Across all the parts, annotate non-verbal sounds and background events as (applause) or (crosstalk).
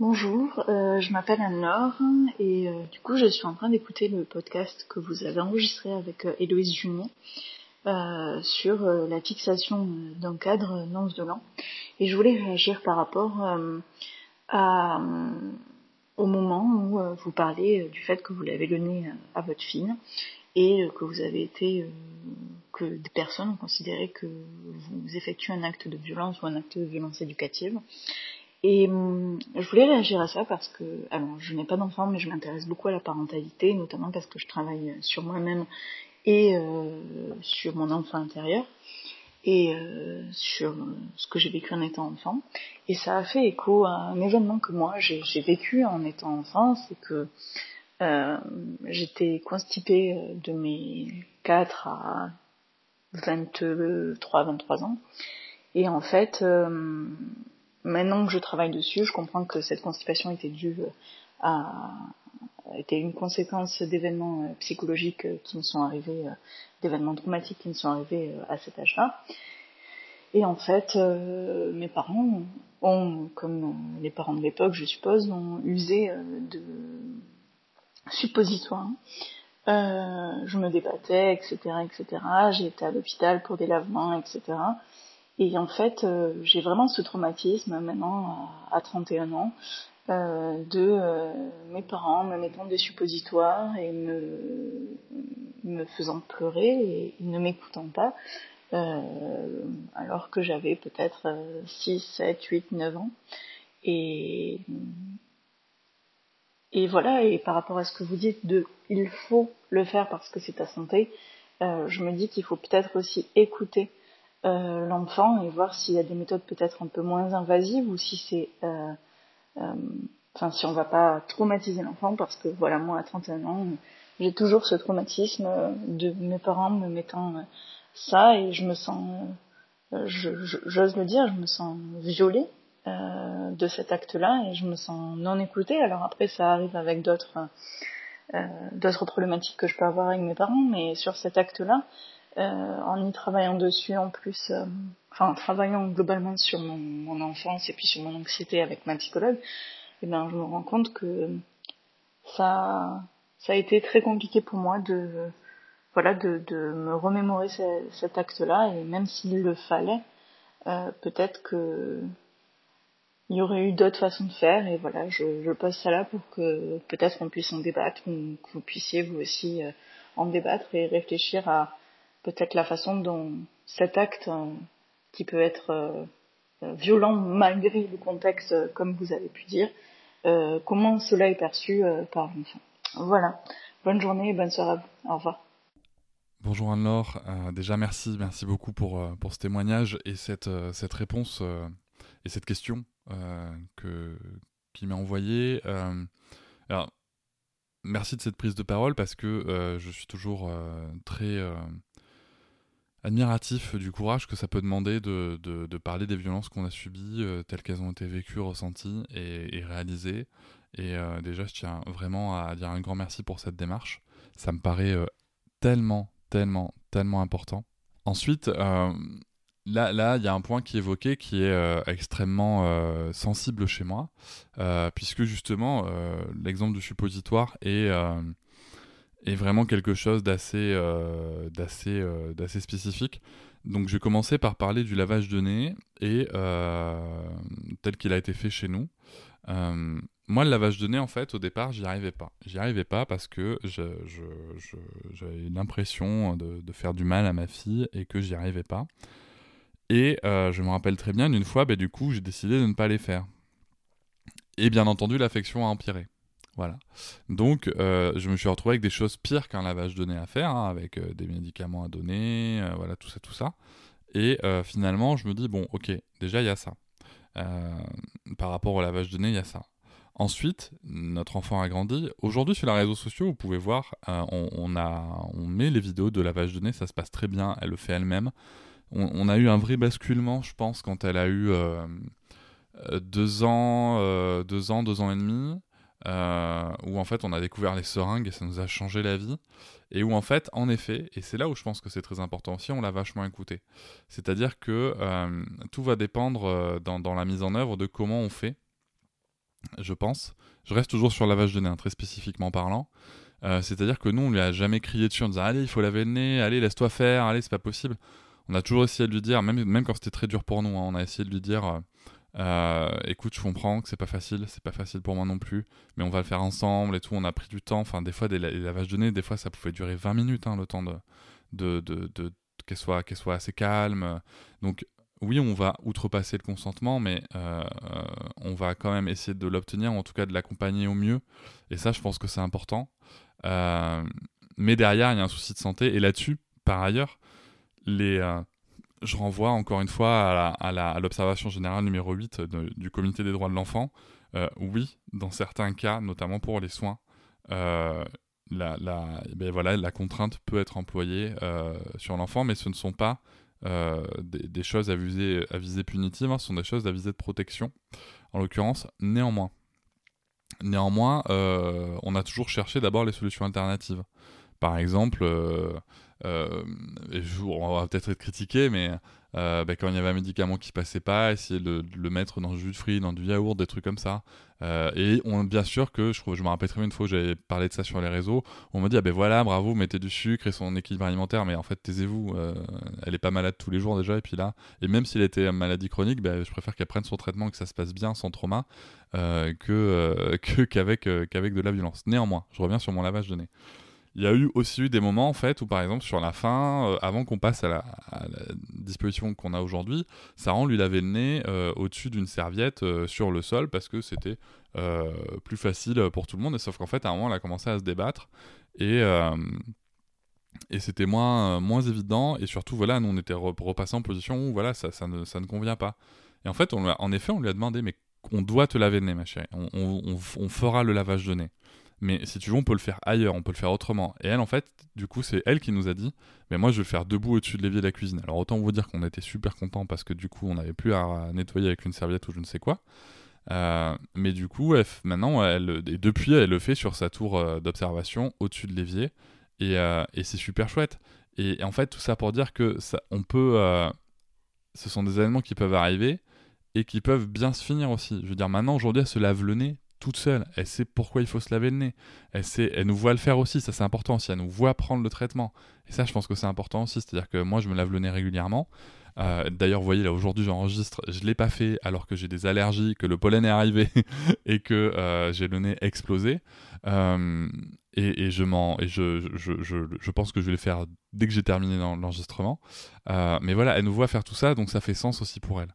Bonjour, euh, je m'appelle Anne-Laure et euh, du coup je suis en train d'écouter le podcast que vous avez enregistré avec euh, Héloïse euh, sur la fixation d'un cadre non violent et je voulais réagir par rapport au moment où vous parlez du fait que vous l'avez donné à votre fille et que vous avez été que des personnes ont considéré que vous effectuez un acte de violence ou un acte de violence éducative. Et je voulais réagir à ça parce que, alors je n'ai pas d'enfant, mais je m'intéresse beaucoup à la parentalité, notamment parce que je travaille sur moi-même et sur mon enfant intérieur et euh, sur ce que j'ai vécu en étant enfant. Et ça a fait écho à un événement que moi j'ai vécu en étant enfant, c'est que euh, j'étais constipée euh, de mes 4 à 23, 23 ans. Et en fait, maintenant que je travaille dessus, je comprends que cette constipation était due à, était une conséquence d'événements euh, psychologiques euh, qui me sont arrivés, euh, d'événements traumatiques qui me sont arrivés à cet âge-là. Et en fait, mes parents ont, comme les parents de l'époque, je suppose, ont usé de suppositoires. je me débattais, etc., etc. J'ai été à l'hôpital pour des lavements, etc. Et en fait, j'ai vraiment ce traumatisme maintenant à 31 ans euh, de euh, mes parents me mettant des suppositoires et me, me faisant pleurer et ne m'écoutant pas, euh, alors que j'avais peut-être 6, 7, 8, 9 ans. Et, et voilà, et par rapport à ce que vous dites de il faut le faire parce que c'est ta santé, je me dis qu'il faut peut-être aussi écouter l'enfant et voir s'il y a des méthodes peut-être un peu moins invasives ou si c'est euh, enfin si on va pas traumatiser l'enfant parce que voilà moi à 31 ans j'ai toujours ce traumatisme de mes parents me mettant euh, ça et je me sens euh, j'ose le dire je me sens violée de cet acte-là et je me sens non écoutée. Alors après ça arrive avec d'autres d'autres problématiques que je peux avoir avec mes parents mais sur cet acte-là en y travaillant dessus en plus enfin en travaillant globalement sur mon, enfance et puis sur mon anxiété avec ma psychologue, eh ben je me rends compte que ça a été très compliqué pour moi de voilà de, me remémorer cet acte-là et même s'il le fallait, euh, peut-être que il y aurait eu d'autres façons de faire et voilà je, pose ça là pour que peut-être on puisse en débattre ou que vous puissiez vous aussi euh, en débattre et réfléchir à peut-être la façon dont cet acte euh, qui peut être euh, euh, violent malgré le contexte, euh, comme vous avez pu dire, comment cela est perçu par l'enfant. Voilà. Bonne journée et bonne soirée à vous. Au revoir. Bonjour Anne-Laure. déjà, merci, merci beaucoup pour, pour ce témoignage et cette, cette réponse et cette question que, qui m'a envoyée. alors, merci de cette prise de parole parce que je suis toujours très admiratif du courage que ça peut demander de, parler des violences qu'on a subies, euh, telles qu'elles ont été vécues, ressenties et, réalisées. Et euh, déjà, je tiens vraiment à dire un grand merci pour cette démarche. Ça me paraît euh, tellement, tellement, tellement important. Ensuite, là, là, il y a un point qui est évoqué qui est extrêmement sensible chez moi, puisque justement, l'exemple du suppositoire est, est vraiment quelque chose d'assez, d'assez, d'assez spécifique. Donc, je vais commencer par parler du lavage de nez et tel qu'il a été fait chez nous. moi, le lavage de nez, en fait, au départ, j'y arrivais pas. J'y arrivais pas parce que j'avais l'impression de, faire du mal à ma fille et que j'y arrivais pas. Et euh, je me rappelle très bien d'une fois, bah, du coup, j'ai décidé de ne pas les faire. Et bien entendu, l'affection a empiré. Voilà. Donc, euh, je me suis retrouvé avec des choses pires qu'un lavage de nez à faire, hein, avec euh, des médicaments à donner, voilà, tout ça, tout ça. Et finalement, je me dis, bon, ok, déjà, il y a ça. par rapport au lavage de nez, il y a ça. Ensuite, notre enfant a grandi. Aujourd'hui, sur les réseaux sociaux, vous pouvez voir, on, a, on met les vidéos de lavage de nez, ça se passe très bien, elle le fait elle-même on, a eu un vrai basculement, je pense, quand elle a eu euh, euh, deux ans, euh, deux ans, deux ans et demi, où en fait on a découvert les seringues et ça nous a changé la vie, et où en fait, en effet, et c'est là où je pense que c'est très important aussi, on l'a vachement écouté. C'est-à-dire que tout va dépendre dans, la mise en œuvre de comment on fait, je pense. Je reste toujours sur le lavage de nez, hein, très spécifiquement parlant. C'est-à-dire que nous, on lui a jamais crié dessus en disant Allez, il faut laver le nez, allez, laisse-toi faire, allez, c'est pas possible on a toujours essayé de lui dire, même, même quand c'était très dur pour nous, hein, on a essayé de lui dire euh, euh, écoute, je comprends que c'est pas facile, c'est pas facile pour moi non plus, mais on va le faire ensemble et tout. On a pris du temps. Enfin, des fois, des, lavages de nez, des fois, ça pouvait durer 20 minutes, hein, le temps de, qu'elle soit, soit assez calme. Donc, oui, on va outrepasser le consentement, mais euh, on va quand même essayer de l'obtenir, en tout cas de l'accompagner au mieux. Et ça, je pense que c'est important. mais derrière, il y a un souci de santé. Et là-dessus, par ailleurs, les, euh, je renvoie encore une fois à l'observation générale numéro 8 du Comité des droits de l'enfant. Euh, oui, dans certains cas, notamment pour les soins, euh, la, ben voilà, la contrainte peut être employée sur l'enfant, mais ce ne sont pas des, choses à viser, à punitive, hein, ce sont des choses à viser de protection, en l'occurrence, néanmoins. Néanmoins, on a toujours cherché d'abord les solutions alternatives. Par exemple, euh, on va peut-être être critiqué, mais euh, bah, quand il y avait un médicament qui passait pas, essayer de, le mettre dans du jus de fruits, dans du yaourt, des trucs comme ça. Euh, et on, bien sûr que je, me rappelle très bien une fois j'avais parlé de ça sur les réseaux, on m'a dit ah ben voilà bravo mettez du sucre et son équilibre alimentaire, mais en fait taisez-vous, elle est pas malade tous les jours déjà et puis là et même s'il était maladie chronique, ben, je préfère qu'elle prenne son traitement que ça se passe bien sans trauma (laughs) que qu'avec qu'avec de la violence. Néanmoins, je reviens sur mon lavage de nez il y a eu aussi eu des moments en fait où par exemple sur la fin, euh, avant qu'on passe à la, disposition qu'on a aujourd'hui, Saran lui lavait le nez euh, au-dessus d'une serviette euh, sur le sol parce que c'était plus facile pour tout le monde. Sauf qu'en fait à un moment elle a commencé à se débattre et et c'était moins moins évident et surtout voilà nous on était repassé en position où voilà ça, ça, ne, ça ne convient pas. Et en fait on, en effet on lui a demandé mais on doit te laver le nez ma chérie, on, on fera le lavage de nez. Mais si tu veux, on peut le faire ailleurs, on peut le faire autrement. Et elle, en fait, du coup, c'est elle qui nous a dit, mais moi, je vais faire debout au-dessus de l'évier de la cuisine. Alors autant vous dire qu'on était super content parce que du coup, on n'avait plus à nettoyer avec une serviette ou je ne sais quoi. Euh, mais du coup, maintenant, elle, et depuis, elle le fait sur sa tour euh, d'observation au-dessus de l'évier. Et, euh, c'est super chouette. Et, en fait, tout ça pour dire que ça, on peut. ce sont des événements qui peuvent arriver et qui peuvent bien se finir aussi. Je veux dire, maintenant, aujourd'hui, elle se lave le nez toute seule. Elle sait pourquoi il faut se laver le nez. Elle, sait, elle nous voit le faire aussi, ça c'est important aussi. Elle nous voit prendre le traitement. Et ça, je pense que c'est important aussi. C'est-à-dire que moi, je me lave le nez régulièrement. Euh, d'ailleurs, vous voyez, là aujourd'hui, j'enregistre. Je l'ai pas fait alors que j'ai des allergies, que le pollen est arrivé (laughs) et que euh, j'ai le nez explosé. Euh, et, je, je, pense que je vais le faire dès que j'ai terminé l'enregistrement. mais voilà, elle nous voit faire tout ça, donc ça fait sens aussi pour elle.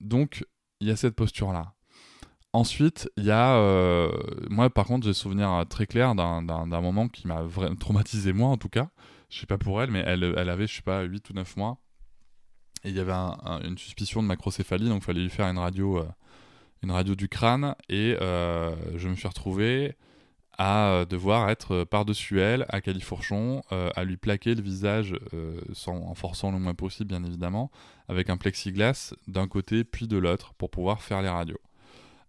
donc, il y a cette posture-là. Ensuite, il y a. Euh, moi, par contre, j'ai souvenir euh, très clair d'un moment qui m'a traumatisé, moi en tout cas. Je sais pas pour elle, mais elle, elle avait, je sais pas, 8 ou 9 mois. Et il y avait une suspicion de macrocéphalie, donc il fallait lui faire une radio, euh, une radio du crâne. Et je me suis retrouvé à devoir être par-dessus elle, à califourchon, à lui plaquer le visage, sans, en forçant le moins possible, bien évidemment, avec un plexiglas d'un côté puis de l'autre pour pouvoir faire les radios.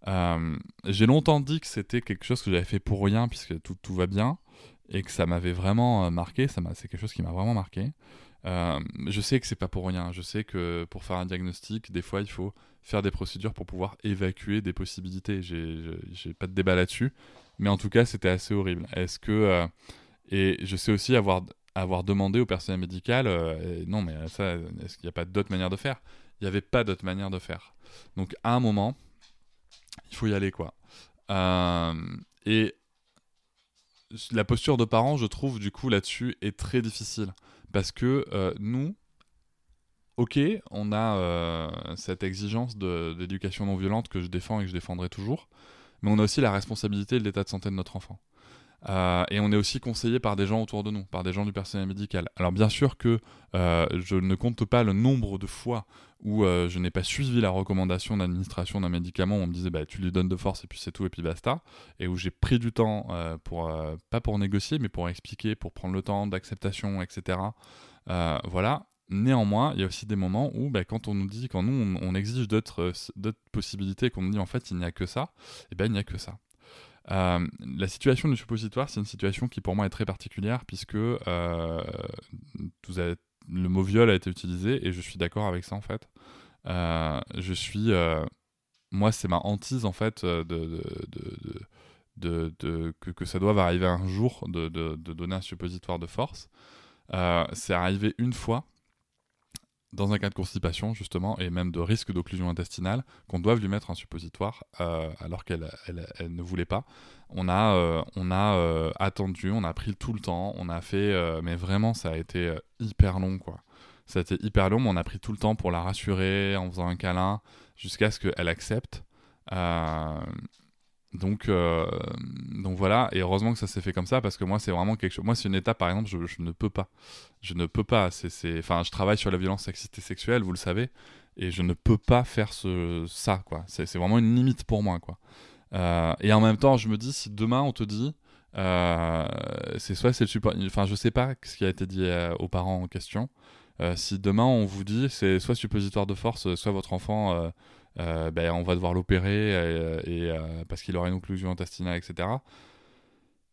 Euh, j'ai longtemps dit que c'était quelque chose que j'avais fait pour rien, puisque tout, tout va bien, et que ça m'avait vraiment euh, marqué, c'est quelque chose qui m'a vraiment marqué. je sais que c'est pas pour rien. Je sais que pour faire un diagnostic, des fois, il faut faire des procédures pour pouvoir évacuer des possibilités. J'ai pas de débat là-dessus. Mais en tout cas, c'était assez horrible. Est-ce que. et je sais aussi avoir, avoir demandé au personnel médical non, mais ça, est-ce qu'il n'y a pas d'autre manière de faire? Il n'y avait pas d'autre manière de faire. Donc, à un moment, il faut y aller, quoi. et la posture de parents, je trouve, du coup, là-dessus, est très difficile. Parce que euh, nous, ok, on a euh, cette exigence d'éducation non violente que je défends et que je défendrai toujours, mais on a aussi la responsabilité de l'état de santé de notre enfant. Euh, et on est aussi conseillé par des gens autour de nous, par des gens du personnel médical. Alors bien sûr que euh, je ne compte pas le nombre de fois où euh, je n'ai pas suivi la recommandation d'administration d'un médicament, où on me disait bah, tu lui donnes de force et puis c'est tout et puis basta, et où j'ai pris du temps pour pas pour négocier mais pour expliquer, pour prendre le temps d'acceptation, etc. voilà. Néanmoins, il y a aussi des moments où, bah, quand on nous dit, quand nous on, exige d'autres possibilités, qu'on nous dit en fait il n'y a que ça, et ben il n'y a que ça. Euh, la situation du suppositoire, c'est une situation qui pour moi est très particulière puisque euh, le mot viol a été utilisé et je suis d'accord avec ça en fait. Euh, je suis, moi c'est ma hantise en fait de, que, que, ça doive arriver un jour de, donner un suppositoire de force. c'est arrivé une fois dans un cas de constipation justement et même de risque d'occlusion intestinale qu'on doive lui mettre un suppositoire euh, alors qu'elle elle, ne voulait pas. On a, euh, on a euh, attendu, on a pris tout le temps, on a fait, mais vraiment ça a été hyper long quoi. Ça a été hyper long, mais on a pris tout le temps pour la rassurer en faisant un câlin jusqu'à ce qu'elle accepte. Donc, euh, donc voilà, et heureusement que ça s'est fait comme ça parce que moi c'est vraiment quelque chose. Moi c'est une étape par exemple, je, ne peux pas, je ne peux pas. C'est, enfin, je travaille sur la violence sexiste et sexuelle, vous le savez, et je ne peux pas faire ce, ça quoi. C'est, vraiment une limite pour moi quoi. Euh, et en même temps, je me dis si demain on te dit, euh, c'est soit c'est le support, enfin je sais pas ce qui a été dit aux parents en question. si demain on vous dit c'est soit suppositoire de force, soit votre enfant euh, ben, on va devoir l'opérer euh, et, euh, parce qu'il aura une occlusion intestinale, etc.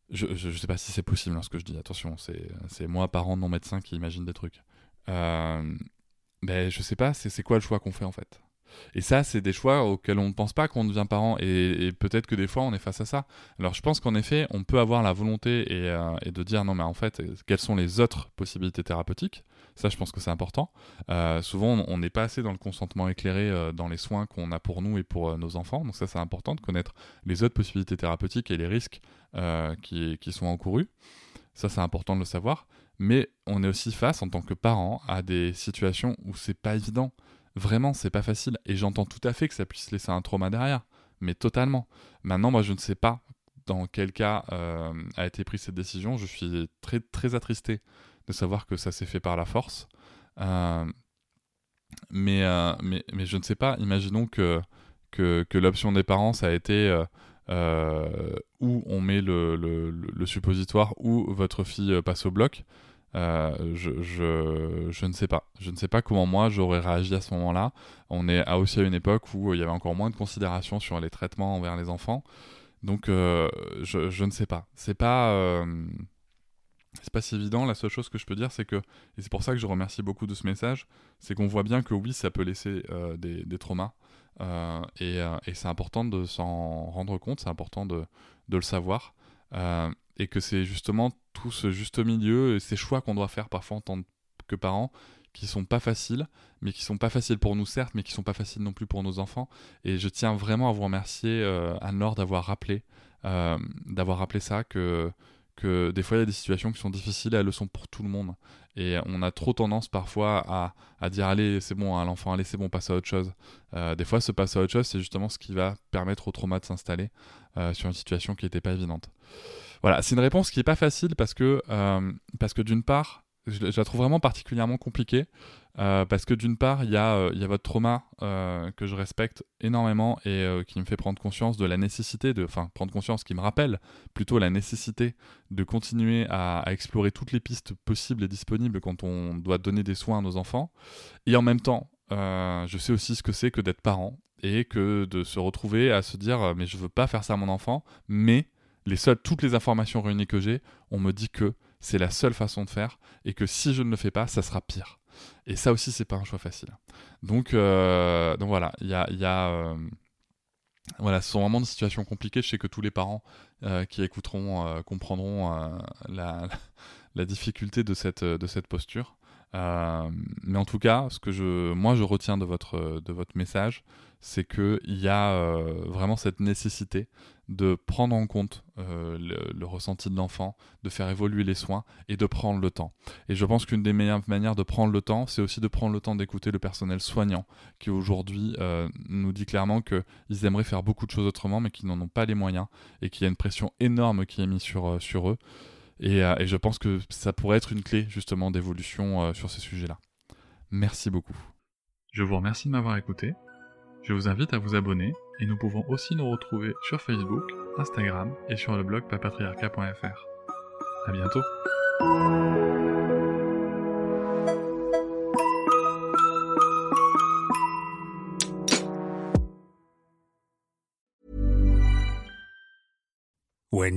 Je ne sais pas si c'est possible hein, ce que je dis, attention, c'est moi, parent non médecin, qui imagine des trucs. Euh, ben, je sais pas, c'est quoi le choix qu'on fait en fait? Et ça, c'est des choix auxquels on ne pense pas quand on devient parent. Et, peut-être que des fois, on est face à ça. Alors, je pense qu'en effet, on peut avoir la volonté et, de dire non, mais en fait, quelles sont les autres possibilités thérapeutiques? Ça, je pense que c'est important. Euh, souvent, on n'est pas assez dans le consentement éclairé euh, dans les soins qu'on a pour nous et pour euh, nos enfants. Donc ça, c'est important de connaître les autres possibilités thérapeutiques et les risques qui, qui, sont encourus. Ça, c'est important de le savoir. Mais on est aussi face, en tant que parent, à des situations où c'est pas évident. Vraiment, c'est pas facile. Et j'entends tout à fait que ça puisse laisser un trauma derrière. Mais totalement. Maintenant, moi, je ne sais pas dans quel cas a été prise cette décision. Je suis très, très attristé de savoir que ça s'est fait par la force. Euh, mais, euh, mais, mais, je ne sais pas, imaginons que, que, que l'option des parents, ça a été euh, où on met le, le, suppositoire, ou votre fille passe au bloc. je, je, je, ne sais pas. Je ne sais pas comment moi j'aurais réagi à ce moment-là. On est à aussi à une époque où il y avait encore moins de considération sur les traitements envers les enfants. Donc je, je, ne sais pas. C'est pas c'est pas si évident. La seule chose que je peux dire, c'est que, et c'est pour ça que je remercie beaucoup de ce message, c'est qu'on voit bien que oui, ça peut laisser euh, des, traumas. Euh, et, euh, et c'est important de s'en rendre compte, c'est important de, de, le savoir. et que c'est justement tout ce juste milieu et ces choix qu'on doit faire parfois en tant que parents qui sont pas faciles, mais qui sont pas faciles pour nous certes, mais qui sont pas faciles non plus pour nos enfants. Et je tiens vraiment à vous remercier, Anne-Laure, d'avoir rappelé, d'avoir rappelé ça, que que des fois il y a des situations qui sont difficiles et elles le sont pour tout le monde. Et on a trop tendance parfois à, à dire allez c'est bon à hein, l'enfant, allez c'est bon, passe à autre chose. Euh, des fois se passer à autre chose c'est justement ce qui va permettre au trauma de s'installer euh, sur une situation qui n'était pas évidente. Voilà, c'est une réponse qui n'est pas facile parce que, euh, parce que d'une part, je, la trouve vraiment particulièrement compliquée euh, parce que d'une part, il y, euh, a votre trauma euh, que je respecte énormément et qui me fait prendre conscience de la nécessité de, enfin, prendre conscience, qui me rappelle plutôt la nécessité de continuer à, à, explorer toutes les pistes possibles et disponibles quand on doit donner des soins à nos enfants. Et en même temps, je sais aussi ce que c'est que d'être parent et que de se retrouver à se dire, mais je veux pas faire ça à mon enfant, mais les seules, toutes les informations réunies que j'ai, on me dit que c'est la seule façon de faire et que si je ne le fais pas, ça sera pire. Et ça aussi, c'est pas un choix facile. Donc, euh, donc voilà, il y a, y a euh, voilà, ce sont vraiment des situations compliquées. Je sais que tous les parents euh, qui écouteront comprendront la, (laughs) la, difficulté de cette, de cette posture. Mais en tout cas, ce que je, moi je retiens de votre, de votre message, c'est qu'il y a vraiment cette nécessité de prendre en compte euh, le, ressenti de l'enfant, de faire évoluer les soins et de prendre le temps. Et je pense qu'une des meilleures manières de prendre le temps, c'est aussi de prendre le temps d'écouter le personnel soignant, qui aujourd'hui euh, nous dit clairement qu'ils aimeraient faire beaucoup de choses autrement, mais qu'ils n'en ont pas les moyens, et qu'il y a une pression énorme qui est mise sur, euh, sur eux. Et, et, je pense que ça pourrait être une clé justement d'évolution sur ces sujets-là. Merci beaucoup. Je vous remercie de m'avoir écouté. Je vous invite à vous abonner et nous pouvons aussi nous retrouver sur Facebook, Instagram et sur le blog papatriarca.fr. À bientôt.